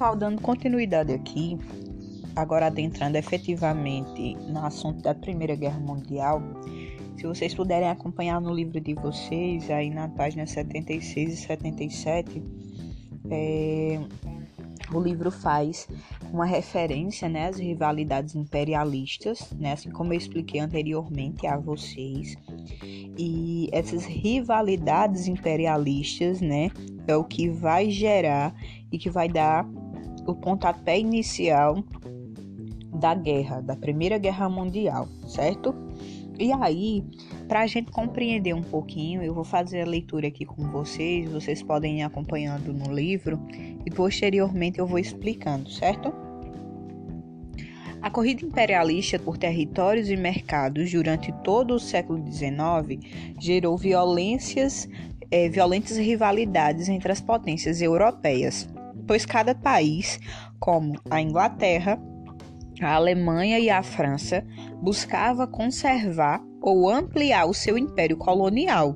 pessoal, dando continuidade aqui, agora adentrando efetivamente no assunto da Primeira Guerra Mundial, se vocês puderem acompanhar no livro de vocês, aí na página 76 e 77, é, o livro faz uma referência né, às rivalidades imperialistas, né, assim como eu expliquei anteriormente a vocês. E essas rivalidades imperialistas né, é o que vai gerar e que vai dar o pontapé inicial da guerra, da Primeira Guerra Mundial, certo? E aí, para a gente compreender um pouquinho, eu vou fazer a leitura aqui com vocês, vocês podem ir acompanhando no livro e posteriormente eu vou explicando, certo? A corrida imperialista por territórios e mercados durante todo o século XIX gerou violências, eh, violentas rivalidades entre as potências europeias, pois cada país, como a Inglaterra, a Alemanha e a França buscava conservar ou ampliar o seu império colonial.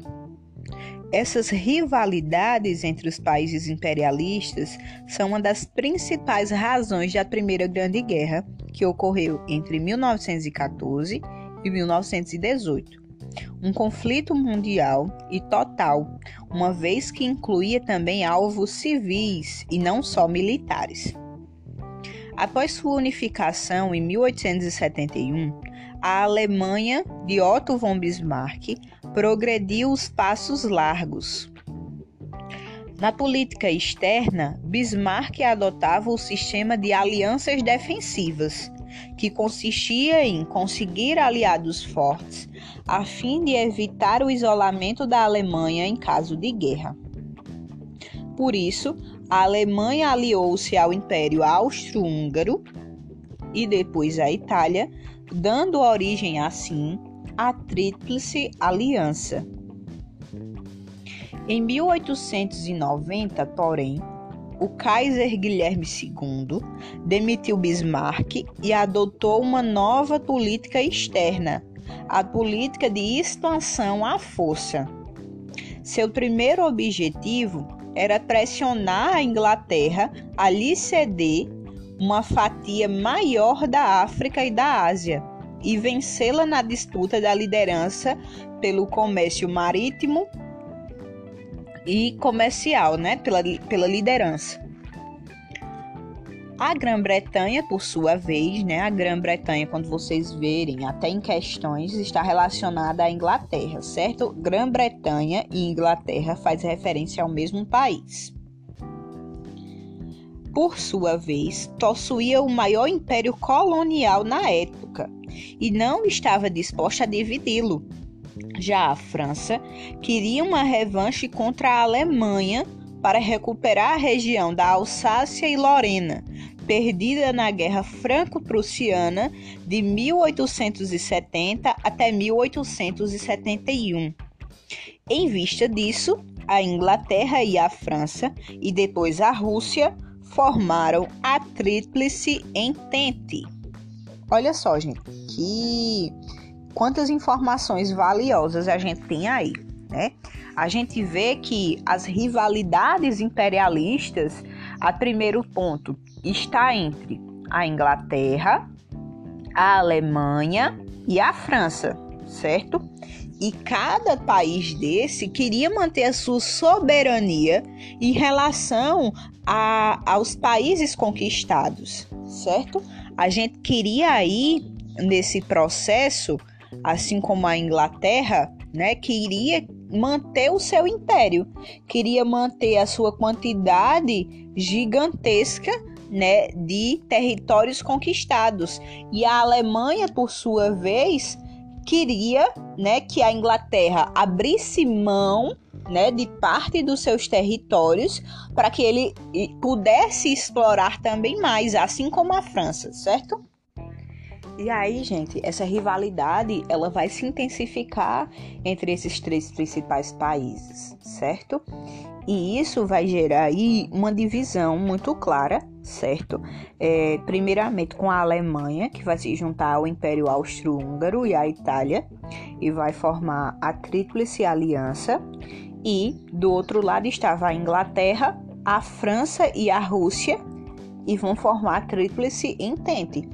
Essas rivalidades entre os países imperialistas são uma das principais razões da Primeira Grande Guerra, que ocorreu entre 1914 e 1918. Um conflito mundial e total, uma vez que incluía também alvos civis e não só militares. Após sua unificação em 1871, a Alemanha de Otto von Bismarck progrediu os passos largos. Na política externa, Bismarck adotava o sistema de alianças defensivas, que consistia em conseguir aliados fortes a fim de evitar o isolamento da Alemanha em caso de guerra. Por isso, a Alemanha aliou-se ao Império Austro-Húngaro e depois à Itália, dando origem assim à Tríplice Aliança. Em 1890, porém, o Kaiser Guilherme II demitiu Bismarck e adotou uma nova política externa, a política de expansão à força. Seu primeiro objetivo era pressionar a Inglaterra a lhe ceder uma fatia maior da África e da Ásia e vencê-la na disputa da liderança pelo comércio marítimo e comercial, né? Pela, pela liderança. A Grã-Bretanha, por sua vez, né, a Grã-Bretanha, quando vocês verem, até em questões, está relacionada à Inglaterra, certo? Grã-Bretanha e Inglaterra faz referência ao mesmo país. Por sua vez, possuía o maior império colonial na época e não estava disposta a dividi-lo. Já a França queria uma revanche contra a Alemanha para recuperar a região da Alsácia e Lorena, perdida na Guerra Franco-Prussiana de 1870 até 1871. Em vista disso, a Inglaterra e a França, e depois a Rússia, formaram a Tríplice Entente. Olha só, gente, que quantas informações valiosas a gente tem aí, né? A gente vê que as rivalidades imperialistas, a primeiro ponto, está entre a Inglaterra, a Alemanha e a França, certo? E cada país desse queria manter a sua soberania em relação a, aos países conquistados, certo? A gente queria aí nesse processo, assim como a Inglaterra, né, queria manter o seu império, queria manter a sua quantidade gigantesca né, de territórios conquistados. E a Alemanha, por sua vez, queria né, que a Inglaterra abrisse mão né, de parte dos seus territórios para que ele pudesse explorar também mais, assim como a França, certo? E aí, gente, essa rivalidade ela vai se intensificar entre esses três principais países, certo? E isso vai gerar aí uma divisão muito clara, certo? É, primeiramente com a Alemanha, que vai se juntar ao Império Austro-Húngaro e à Itália, e vai formar a Tríplice Aliança. E do outro lado estava a Inglaterra, a França e a Rússia, e vão formar a Tríplice Entente.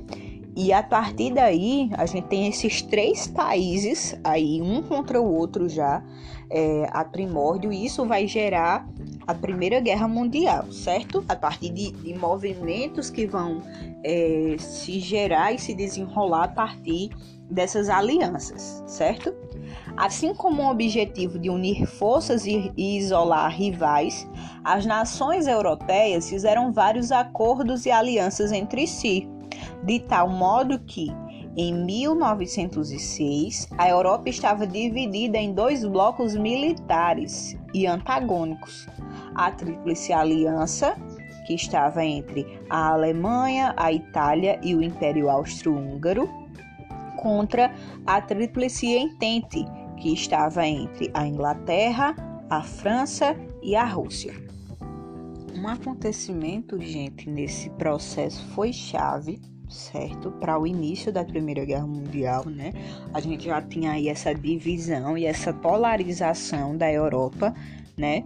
E a partir daí, a gente tem esses três países aí, um contra o outro já, é, a primórdio, e isso vai gerar a Primeira Guerra Mundial, certo? A partir de, de movimentos que vão é, se gerar e se desenrolar a partir dessas alianças, certo? Assim como o objetivo de unir forças e, isolar rivais, as nações europeias fizeram vários acordos e alianças entre si, de tal modo que em 1906, a Europa estava dividida em dois blocos militares e antagônicos: a Tríplice Aliança, que estava entre a Alemanha, a Itália e o Império Austro-Húngaro, contra a Tríplice Entente, que estava entre a Inglaterra, a França e a Rússia. Um acontecimento, gente, nesse processo foi chave certo? Para o início da Primeira Guerra Mundial, né? A gente já tinha aí essa divisão e essa polarização da Europa, né?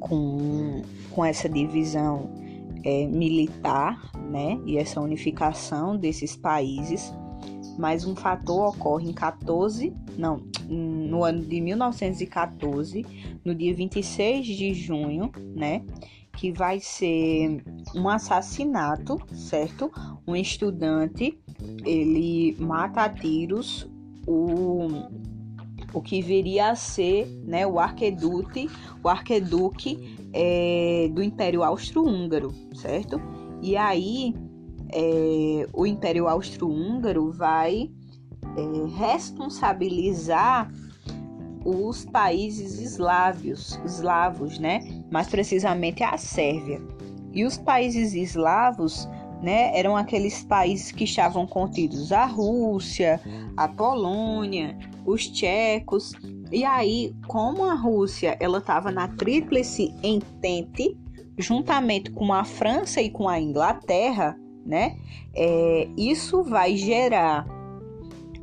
Com, com essa divisão é, militar, né? E essa unificação desses países. Mas um fator ocorre em 14, não, no ano de 1914, no dia 26 de junho, né? Que vai ser um assassinato, certo? Um estudante, ele mata a tiros o, o que viria a ser né, o arqueduque, o arqueduque é, do Império Austro-Húngaro, certo? E aí é, o Império Austro-Húngaro vai é, responsabilizar os países eslávios, eslavos, né? Mais precisamente a Sérvia. E os países eslavos, né, eram aqueles países que estavam contidos a Rússia, a Polônia, os tchecos. E aí, como a Rússia, ela estava na tríplice entente, juntamente com a França e com a Inglaterra, né? É, isso vai gerar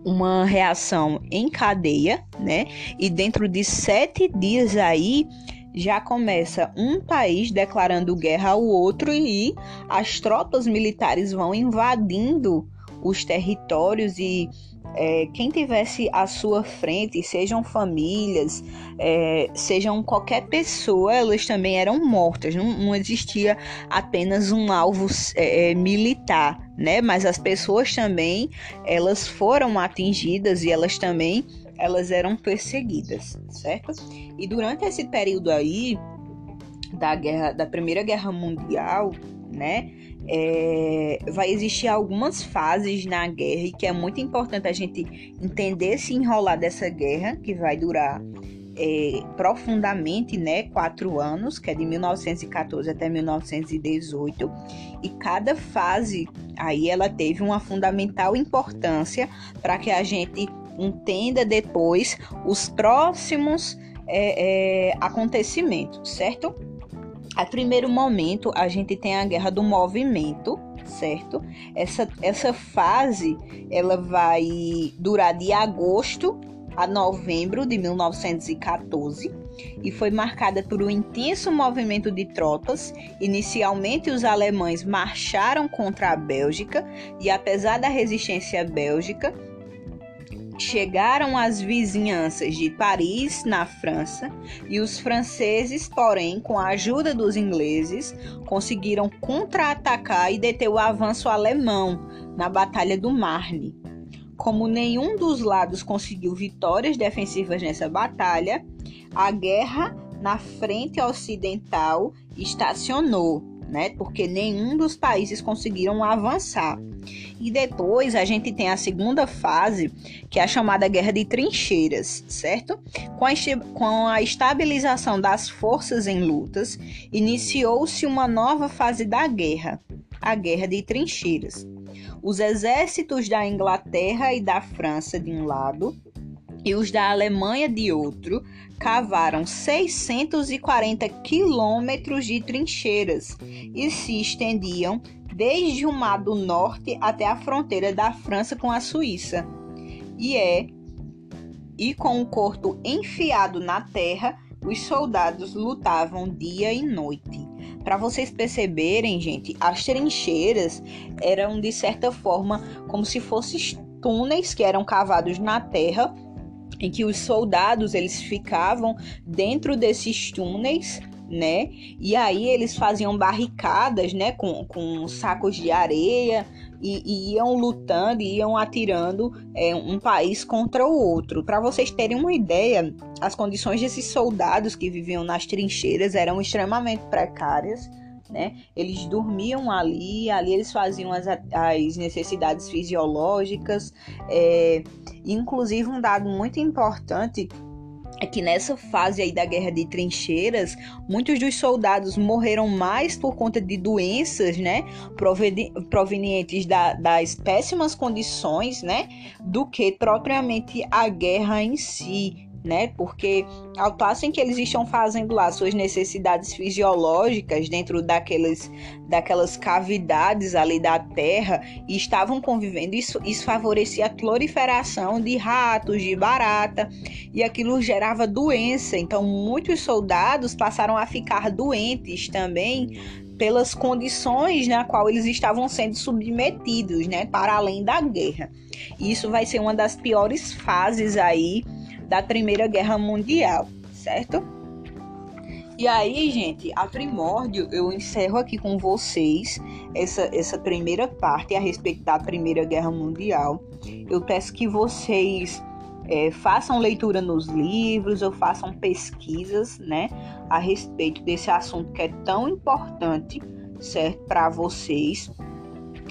uma reação em cadeia, né? E dentro de sete dias aí já começa um país declarando guerra ao outro e as tropas militares vão invadindo os territórios e é, quem tivesse à sua frente, sejam famílias, é, sejam qualquer pessoa, elas também eram mortas. Não, não existia apenas um alvo é, é, militar, né? Mas as pessoas também, elas foram atingidas e elas também, elas eram perseguidas, certo? E durante esse período aí da guerra, da Primeira Guerra Mundial, né? é, vai existir algumas fases na guerra e que é muito importante a gente entender se enrolar dessa guerra que vai durar é, profundamente, né, quatro anos, que é de 1914 até 1918, e cada fase aí ela teve uma fundamental importância para que a gente entenda depois os próximos é, é acontecimentos, certo? A primeiro momento, a gente tem a guerra do movimento, certo? Essa, essa fase ela vai durar de agosto a novembro de 1914 e foi marcada por um intenso movimento de tropas. Inicialmente, os alemães marcharam contra a Bélgica e, apesar da resistência bélgica, chegaram às vizinhanças de Paris, na França, e os franceses, porém, com a ajuda dos ingleses, conseguiram contra-atacar e deter o avanço alemão na Batalha do Marne. Como nenhum dos lados conseguiu vitórias defensivas nessa batalha, a guerra na frente ocidental estacionou né? Porque nenhum dos países conseguiram avançar. E depois a gente tem a segunda fase, que é a chamada Guerra de Trincheiras, certo? Com a, com a estabilização das forças em lutas, iniciou-se uma nova fase da guerra, a Guerra de Trincheiras. Os exércitos da Inglaterra e da França de um lado e os da Alemanha de outro cavaram 640 quilômetros de trincheiras e se estendiam desde o Mar do Norte até a fronteira da França com a Suíça. E é e com o corpo enfiado na terra, os soldados lutavam dia e noite. Para vocês perceberem, gente, as trincheiras eram de certa forma como se fossem túneis que eram cavados na terra, em que os soldados eles ficavam dentro desses túneis né? E aí eles faziam barricadas, né, com, com sacos de areia e, e iam lutando, iam atirando é, um país contra o outro. Para vocês terem uma ideia, as condições desses soldados que viviam nas trincheiras eram extremamente precárias. Né? Eles dormiam ali, ali eles faziam as, as necessidades fisiológicas, é, inclusive um dado muito importante é que nessa fase aí da guerra de trincheiras, muitos dos soldados morreram mais por conta de doenças, né, provenientes da, das péssimas condições, né, do que propriamente a guerra em si né? Porque ao passo em que eles estão fazendo lá suas necessidades fisiológicas dentro daqueles, daquelas cavidades ali da terra e estavam convivendo, isso, isso favorecia a proliferação de ratos, de barata, e aquilo gerava doença. Então, muitos soldados passaram a ficar doentes também pelas condições na qual eles estavam sendo submetidos, né, para além da guerra. Isso vai ser uma das piores fases aí da Primeira Guerra Mundial, certo? E aí, gente, a primórdio, eu encerro aqui com vocês essa, essa primeira parte a respeito da Primeira Guerra Mundial. Eu peço que vocês é, façam leitura nos livros ou façam pesquisas, né, a respeito desse assunto que é tão importante, certo, para vocês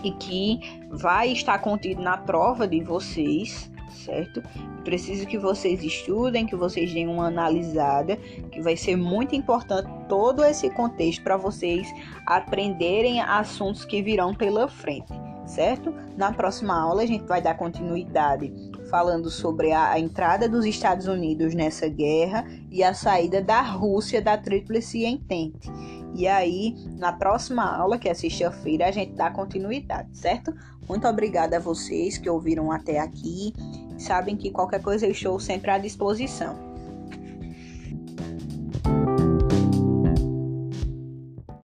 e que vai estar contido na prova de vocês, certo? Preciso que vocês estudem, que vocês deem uma analisada, que vai ser muito importante todo esse contexto para vocês aprenderem assuntos que virão pela frente, certo? Na próxima aula a gente vai dar continuidade falando sobre a, entrada dos Estados Unidos nessa guerra e a saída da Rússia da Tríplice Entente. E aí, na próxima aula, que é sexta-feira, a gente dá continuidade, certo? Muito obrigada a vocês que ouviram até aqui. Sabem que qualquer coisa eu estou sempre à disposição.